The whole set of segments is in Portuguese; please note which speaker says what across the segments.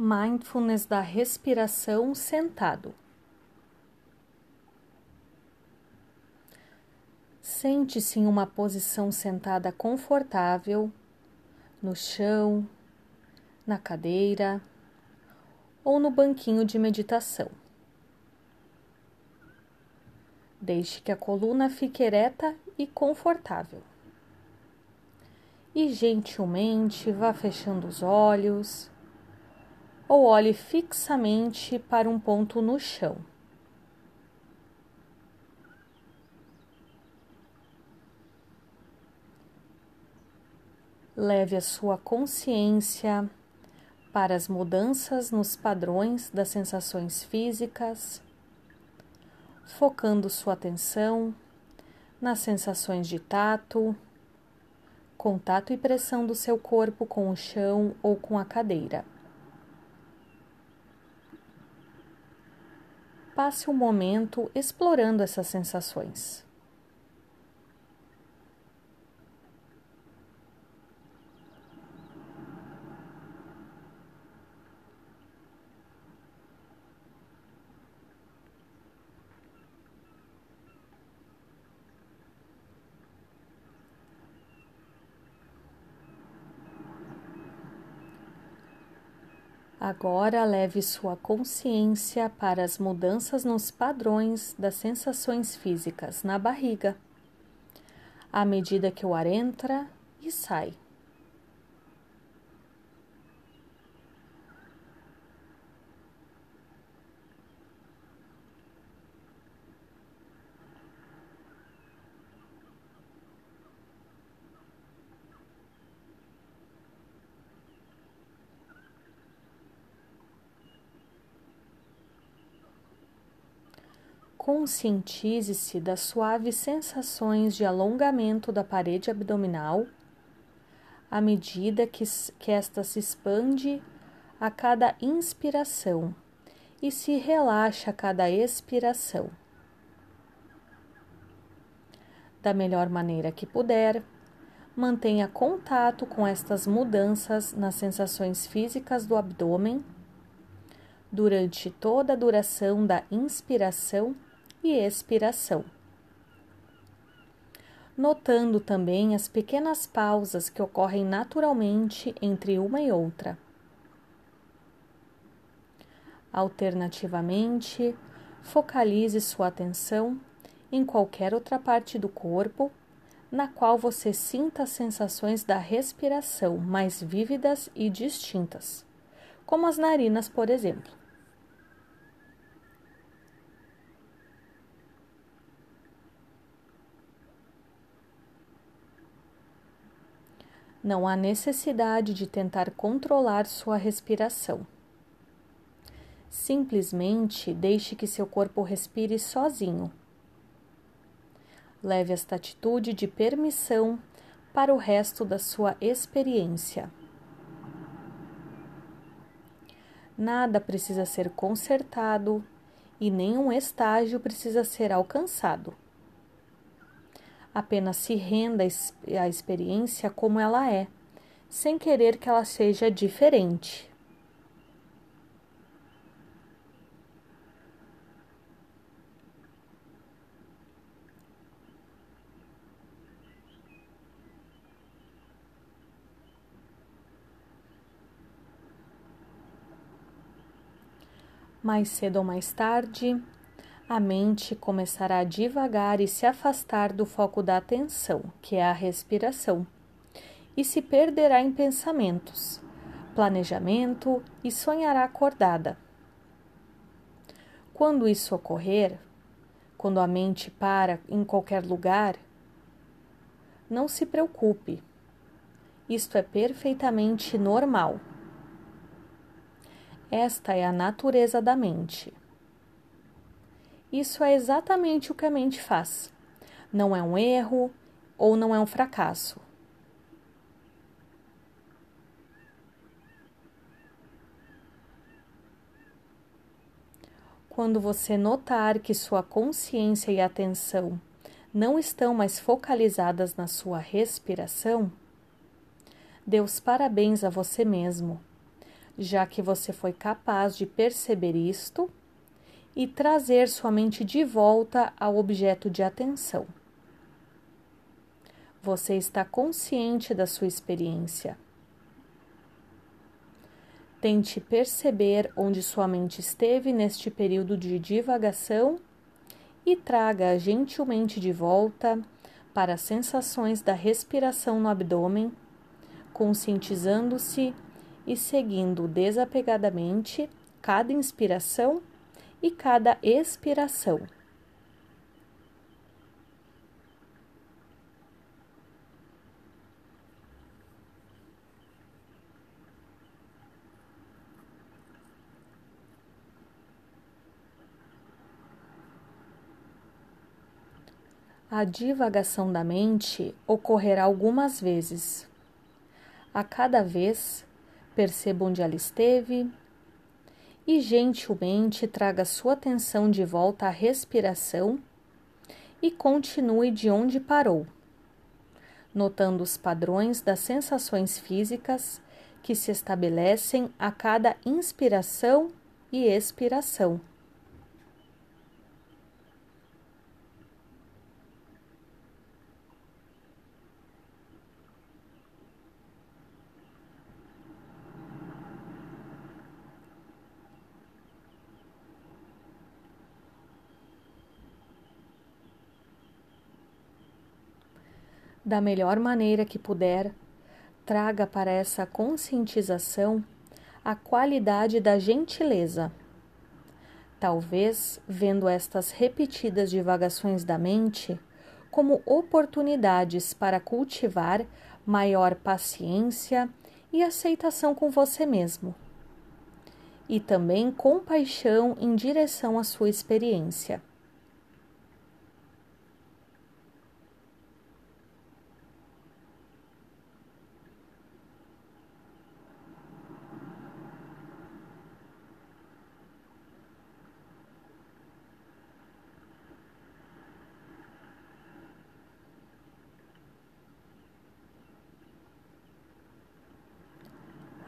Speaker 1: Mindfulness da respiração sentado. Sente-se em uma posição sentada confortável, no chão, na cadeira ou no banquinho de meditação. Deixe que a coluna fique ereta e confortável. E gentilmente vá fechando os olhos ou olhe fixamente para um ponto no chão. Leve a sua consciência para as mudanças nos padrões das sensações físicas, focando sua atenção nas sensações de tato, contato e pressão do seu corpo com o chão ou com a cadeira. Passe um momento explorando essas sensações. Agora leve sua consciência para as mudanças nos padrões das sensações físicas na barriga, à medida que o ar entra e sai. Conscientize-se das suaves sensações de alongamento da parede abdominal à medida que, que esta se expande a cada inspiração e se relaxa a cada expiração. Da melhor maneira que puder, mantenha contato com estas mudanças nas sensações físicas do abdômen durante toda a duração da inspiração e expiração. Notando também as pequenas pausas que ocorrem naturalmente entre uma e outra. Alternativamente, focalize sua atenção em qualquer outra parte do corpo na qual você sinta as sensações da respiração mais vívidas e distintas, como as narinas, por exemplo. Não há necessidade de tentar controlar sua respiração. Simplesmente deixe que seu corpo respire sozinho. Leve esta atitude de permissão para o resto da sua experiência. Nada precisa ser consertado e nenhum estágio precisa ser alcançado apenas se renda à experiência como ela é, sem querer que ela seja diferente. Mais cedo ou mais tarde, a mente começará a devagar e se afastar do foco da atenção, que é a respiração, e se perderá em pensamentos, planejamento e sonhará acordada. Quando isso ocorrer, quando a mente para em qualquer lugar, não se preocupe. Isto é perfeitamente normal. Esta é a natureza da mente. Isso é exatamente o que a mente faz. Não é um erro ou não é um fracasso. Quando você notar que sua consciência e atenção não estão mais focalizadas na sua respiração, dê os parabéns a você mesmo. já que você foi capaz de perceber isto e trazer sua mente de volta ao objeto de atenção. Você está consciente da sua experiência. Tente perceber onde sua mente esteve neste período de divagação e traga gentilmente de volta para as sensações da respiração no abdômen, conscientizando-se e seguindo desapegadamente cada inspiração e cada expiração. A divagação da mente ocorrerá algumas vezes. A cada vez, perceba onde ela esteve e gentilmente traga sua atenção de volta à respiração e continue de onde parou, notando os padrões das sensações físicas que se estabelecem a cada inspiração e expiração. Da melhor maneira que puder, traga para essa conscientização a qualidade da gentileza. Talvez, vendo estas repetidas divagações da mente como oportunidades para cultivar maior paciência e aceitação com você mesmo, e também compaixão em direção à sua experiência.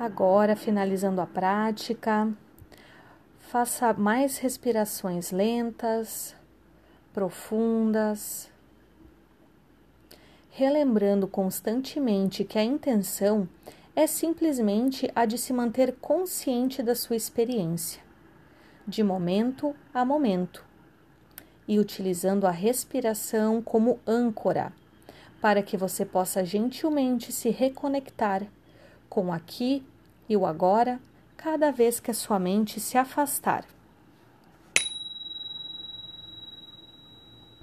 Speaker 1: Agora, finalizando a prática, faça mais respirações lentas, profundas, relembrando constantemente que a intenção é simplesmente a de se manter consciente da sua experiência, de momento a momento, e utilizando a respiração como âncora, para que você possa gentilmente se reconectar com aqui e o agora cada vez que a sua mente se afastar.